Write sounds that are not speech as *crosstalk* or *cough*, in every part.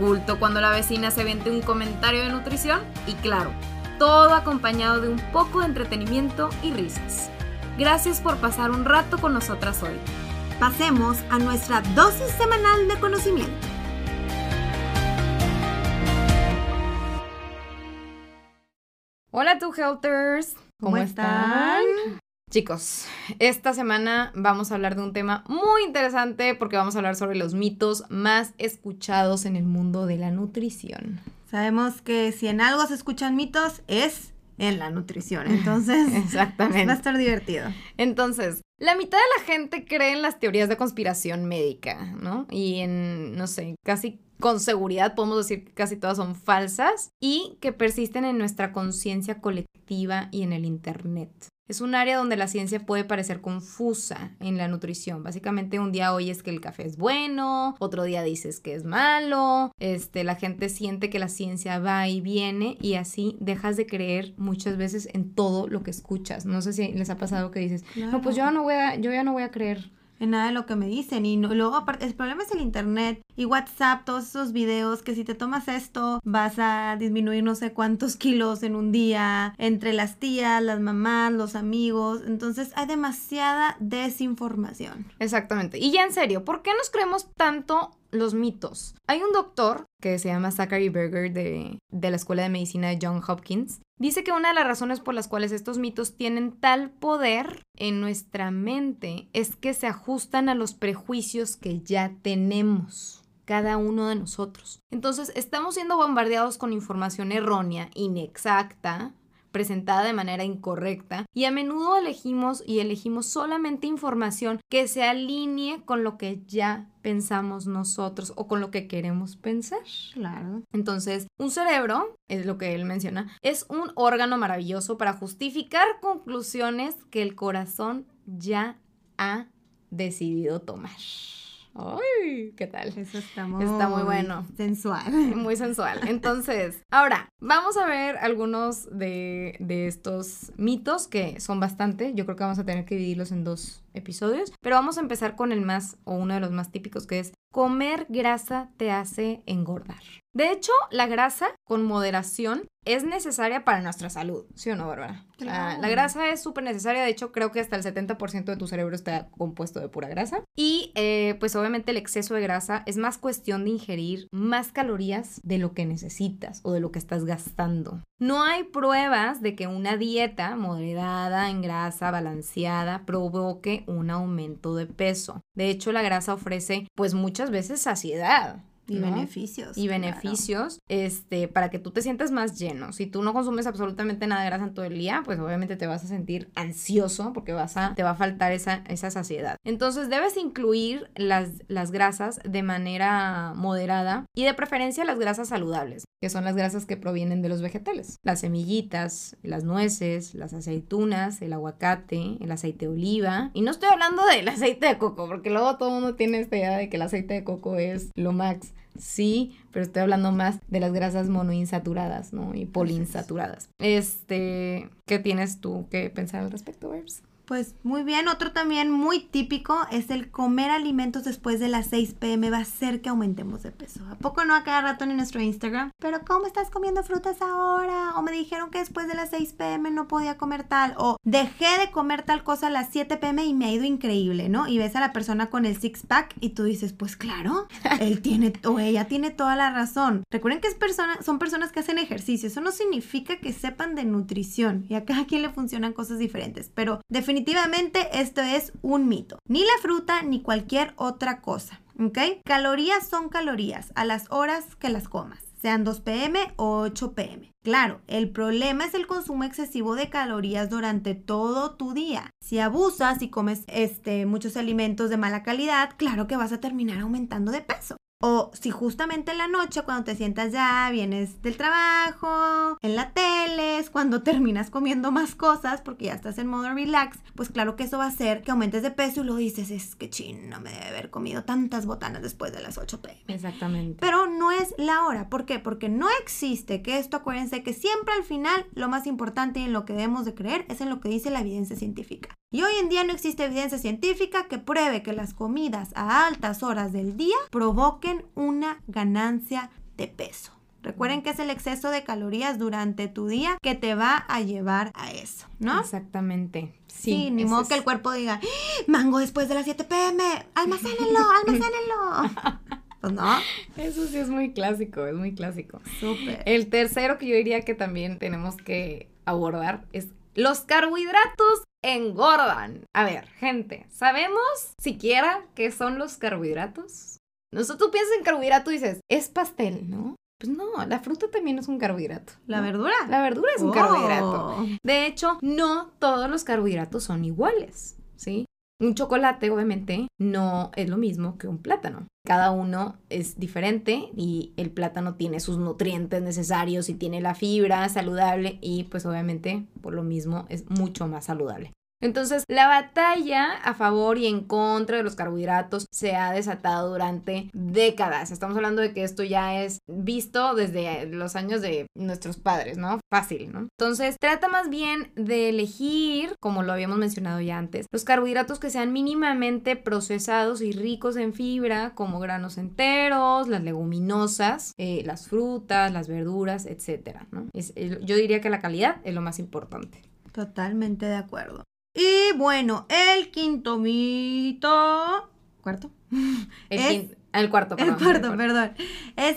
culto cuando la vecina se vende un comentario de nutrición y claro, todo acompañado de un poco de entretenimiento y risas. Gracias por pasar un rato con nosotras hoy. Pasemos a nuestra dosis semanal de conocimiento. Hola, tu Helters. ¿Cómo, están? Chicos, esta semana vamos a hablar de un tema muy interesante porque vamos a hablar sobre los mitos más escuchados en el mundo de la nutrición. Sabemos que si en algo se escuchan mitos es en la nutrición, *laughs* entonces Exactamente. va a estar divertido. Entonces, la mitad de la gente cree en las teorías de conspiración médica, ¿no? Y en, no sé, casi con seguridad podemos decir que casi todas son falsas y que persisten en nuestra conciencia colectiva y en el Internet. Es un área donde la ciencia puede parecer confusa en la nutrición. Básicamente un día oyes que el café es bueno, otro día dices que es malo, este, la gente siente que la ciencia va y viene y así dejas de creer muchas veces en todo lo que escuchas. No sé si les ha pasado que dices, no, pues yo ya no voy a, yo ya no voy a creer En nada de lo que me dicen. Y no- luego, aparte, el problema es el internet y WhatsApp, todos esos videos que si te tomas esto vas a disminuir no sé cuántos kilos en un día, entre las tías, las mamás, los amigos. Entonces hay demasiada desinformación. Exactamente. Y ya en serio, ¿por qué nos creemos tanto los mitos? Hay un doctor que se llama Zachary Berger de, de la Escuela de Medicina de John Hopkins. Dice que una de las razones por las cuales estos mitos tienen tal poder en nuestra mente es que se ajustan a los prejuicios que ya tenemos cada uno de nosotros. Entonces, estamos siendo bombardeados con información errónea, inexacta, presentada de manera incorrecta y a menudo elegimos y elegimos solamente información que se alinee con lo que ya pensamos nosotros o con lo que queremos pensar. Claro. Entonces, un cerebro, es lo que él menciona, es un órgano maravilloso para justificar conclusiones que el corazón ya ha decidido tomar. ¡Ay! ¿Qué tal? Eso está muy, Está muy bueno. Sensual. *laughs* Muy sensual. Entonces, ahora, vamos a ver algunos de, de estos mitos que son bastante. Yo creo que vamos a tener que dividirlos en dos episodios. Pero vamos a empezar con el más, o uno de los más típicos, que es comer grasa te hace engordar. De hecho, la grasa con moderación es necesaria para nuestra salud, ¿sí o no, Bárbara? Claro. La, la grasa es súper necesaria, de hecho creo que hasta el 70% de tu cerebro está compuesto de pura grasa. Y eh, pues obviamente el exceso de grasa es más cuestión de ingerir más calorías de lo que necesitas o de lo que estás gastando. No hay pruebas de que una dieta moderada en grasa balanceada provoque un aumento de peso. De hecho, la grasa ofrece pues muchas veces saciedad. Y ¿no? beneficios. y claro. beneficios este para que tú te sientas más lleno. Si tú no consumes absolutamente nada de grasa en todo el día, pues obviamente te vas a sentir ansioso porque vas a te va a faltar esa, esa saciedad. Entonces debes incluir las, las grasas de manera moderada y de preferencia las grasas saludables, que son las grasas que provienen de los vegetales. Las semillitas, las nueces, las aceitunas, el aguacate, el aceite de oliva. Y no estoy hablando del aceite de coco, porque luego todo el mundo tiene esta idea de que el aceite de coco es lo max. Sí, pero estoy hablando más de las grasas monoinsaturadas, ¿no? Y poliinsaturadas. Este, ¿qué tienes tú que pensar al respecto, Herbs? Pues muy bien, otro también muy típico es el comer alimentos después de las 6 pm va a hacer que aumentemos de peso. ¿A poco no a cada rato en nuestro Instagram? Pero ¿cómo estás comiendo frutas ahora? O me dijeron que después de las 6 pm no podía comer tal. O dejé de comer tal cosa a las 7 pm y me ha ido increíble, ¿no? Y ves a la persona con el six pack y tú dices, pues claro, él tiene o ella tiene toda la razón. Recuerden que es persona, son personas que hacen ejercicio. Eso no significa que sepan de nutrición. Y a cada quien le funcionan cosas diferentes. Pero definitivamente esto es un mito. Ni la fruta ni cualquier otra cosa. ¿Ok? Calorías son calorías a las horas que las comas. Sean 2 pm o 8 pm. Claro, el problema es el consumo excesivo de calorías durante todo tu día. Si abusas y comes este, muchos alimentos de mala calidad, claro que vas a terminar aumentando de peso. O si justamente en la noche, cuando te sientas ya, vienes del trabajo, en la tele, es cuando *laughs* terminas comiendo más cosas porque ya estás en modo relax, pues claro que eso va a hacer que aumentes de peso y lo dices, es que chin, no me debe haber comido tantas botanas después de las 8 pm. Exactamente. Pero no es la hora. ¿Por qué? Porque no existe que esto, acuérdense que siempre al final lo más importante y en lo que debemos de creer es en lo que dice la evidencia científica. Y hoy en día no existe evidencia científica que pruebe que las comidas a altas horas del día provoquen una ganancia de peso. Recuerden que es el exceso de calorías durante tu día que te va a llevar a eso, ¿no? Exactamente. Sí, Sí, ni modo es- que el cuerpo diga, "¡Ah! mango después de las 7 pm, almacénenlo, *laughs* almacénenlo. pues no, Eso sí es muy clásico, es muy clásico. súper. El tercero que yo diría que también tenemos que abordar es los carbohidratos engordan. A ver, gente, ¿sabemos siquiera qué son los carbohidratos? Nosotros piensas en carbohidrato y dices, es pastel, ¿no? Pues no, la fruta también es un carbohidrato. ¿La ¿no? verdura? La verdura es un Oh. carbohidrato. De hecho, no todos los carbohidratos son iguales, ¿sí? Un chocolate, obviamente, no es lo mismo que un plátano. Cada uno es diferente y el plátano tiene sus nutrientes necesarios y tiene la fibra saludable y pues obviamente por lo mismo es mucho más saludable. Entonces, la batalla a favor y en contra de los carbohidratos se ha desatado durante décadas. Estamos hablando de que esto ya es visto desde los años de nuestros padres, ¿no? Fácil, ¿no? Entonces, trata más bien de elegir, como lo habíamos mencionado ya antes, los carbohidratos que sean mínimamente procesados y ricos en fibra, como granos enteros, las leguminosas, eh, las frutas, las verduras, etcétera, ¿no? Yo diría que la calidad es lo más importante. Totalmente de acuerdo. Y bueno, el quinto mito. ¿Cuarto? El, Es- quin- el cuarto, El perdón, cuarto, perdón. Es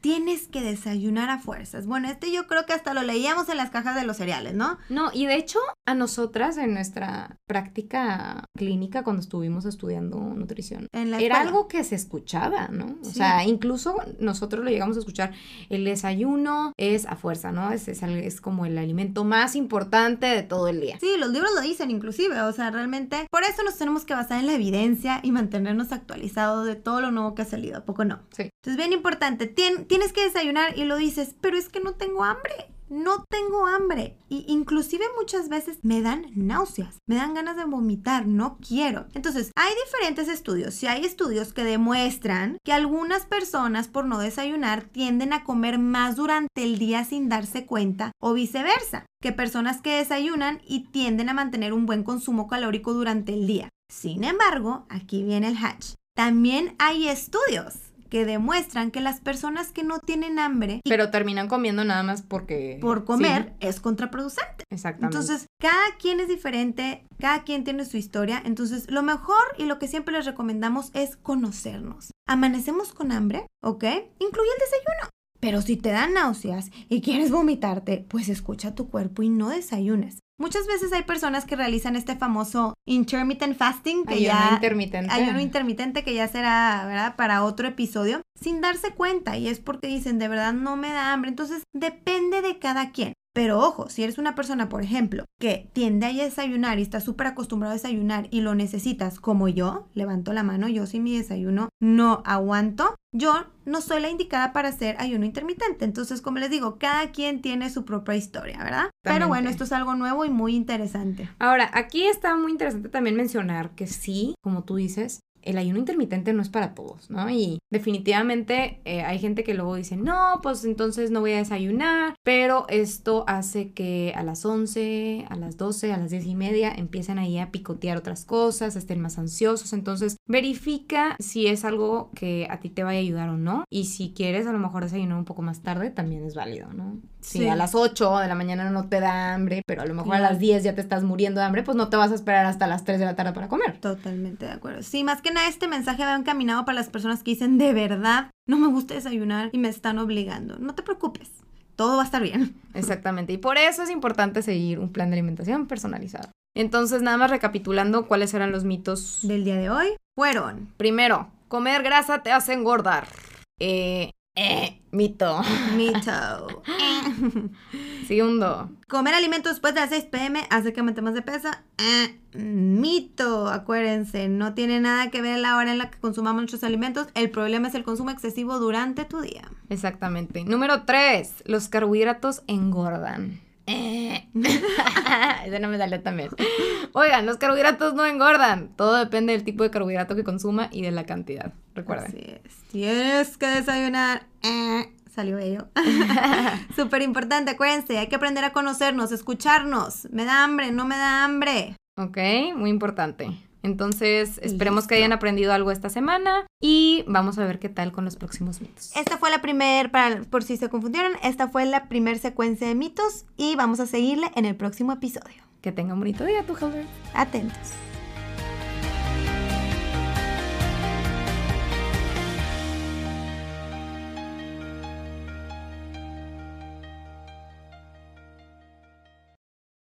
tienes que desayunar a fuerzas. Bueno, este yo creo que hasta lo leíamos en las cajas de los cereales, ¿no? No, y de hecho, a nosotras en nuestra práctica clínica cuando estuvimos estudiando nutrición, En la era algo que se escuchaba, ¿no? O Sí. sea, incluso nosotros lo llegamos a escuchar, el desayuno es a fuerza, ¿no? Es, es, es como el alimento más importante de todo el día. Sí, los libros lo dicen inclusive, o sea, realmente por eso nos tenemos que basar en la evidencia y mantenernos actualizados de todo lo nuevo que ha salido, ¿a poco no? Sí. Entonces, bien importante, tien- tienes que desayunar y lo dices, pero es que no tengo hambre. No tengo hambre. Y inclusive muchas veces me dan náuseas, me dan ganas de vomitar, no quiero. Entonces, hay diferentes estudios. Si hay estudios que demuestran que algunas personas por no desayunar tienden a comer más durante el día sin darse cuenta o viceversa, que personas que desayunan y tienden a mantener un buen consumo calórico durante el día. Sin embargo, aquí viene el hatch. También hay estudios que demuestran que las personas que no tienen hambre y Pero terminan comiendo nada más porque... por comer es contraproducente. Exactamente. Entonces, cada quien es diferente, cada quien tiene su historia. Entonces, lo mejor y lo que siempre les recomendamos es conocernos. Amanecemos con hambre, ¿ok? Incluye el desayuno. Pero si te dan náuseas y quieres vomitarte, pues escucha tu cuerpo y no desayunes. Muchas veces hay personas que realizan este famoso intermittent fasting, que Ayuno ya intermitente. ayuno intermitente que ya será, ¿verdad? Para otro episodio, sin darse cuenta y es porque dicen, de verdad no me da hambre. Entonces, depende de cada quien. Pero ojo, si eres una persona, por ejemplo, que tiende a desayunar y está súper acostumbrado a desayunar y lo necesitas, como yo, levanto la mano, yo sin mi desayuno no aguanto, yo no soy la indicada para hacer ayuno intermitente. Entonces, como les digo, cada quien tiene su propia historia, ¿verdad? Pero bueno, esto es algo nuevo y muy interesante. Ahora, aquí está muy interesante también mencionar que sí, como tú dices, el ayuno intermitente no es para todos, ¿no? Y definitivamente eh, hay gente que luego dice, no, pues entonces no voy a desayunar, pero esto hace que a las 11, a las 12, a las 10 y media empiecen ahí a picotear otras cosas, estén más ansiosos, entonces verifica si es algo que a ti te vaya a ayudar o no, y si quieres a lo mejor desayunar un poco más tarde, también es válido, ¿no? Si Sí. a las 8 de la mañana no te da hambre, pero a lo mejor a las 10 ya te estás muriendo de hambre, pues no te vas a esperar hasta las 3 de la tarde para comer. Totalmente de acuerdo. Sí, más que nada este mensaje va encaminado para las personas que dicen de verdad no me gusta desayunar y me están obligando. No te preocupes, todo va a estar bien. *laughs* Exactamente, y por eso es importante seguir un plan de alimentación personalizado. Entonces, nada más recapitulando cuáles eran los mitos. Del día de hoy fueron Primero, comer grasa te hace engordar. Eh, Eh, mito. Mito. *laughs* Segundo. Comer alimentos después de las 6 pm hace que aumentemos de peso. Eh, mito, acuérdense, no tiene nada que ver la hora en la que consumamos nuestros alimentos. El problema es el consumo excesivo durante tu día. Exactamente. Número 3. Los carbohidratos engordan. Eh. *laughs* Ese no me salió también. Oigan, los carbohidratos no engordan. Todo depende del tipo de carbohidrato que consuma y de la cantidad. Recuerden. Así es. Tienes que desayunar. Eh, salió ello. *laughs* *laughs* Súper importante, acuérdense. Hay que aprender a conocernos, escucharnos. Me da hambre, no me da hambre. Ok, muy importante. Entonces, esperemos que hayan aprendido algo esta semana y vamos a ver qué tal con los próximos mitos. Esta fue la primer, para, por si se confundieron, esta fue la primer secuencia de mitos y vamos a seguirle en el próximo episodio. Que tenga un bonito día, tu. Atentos.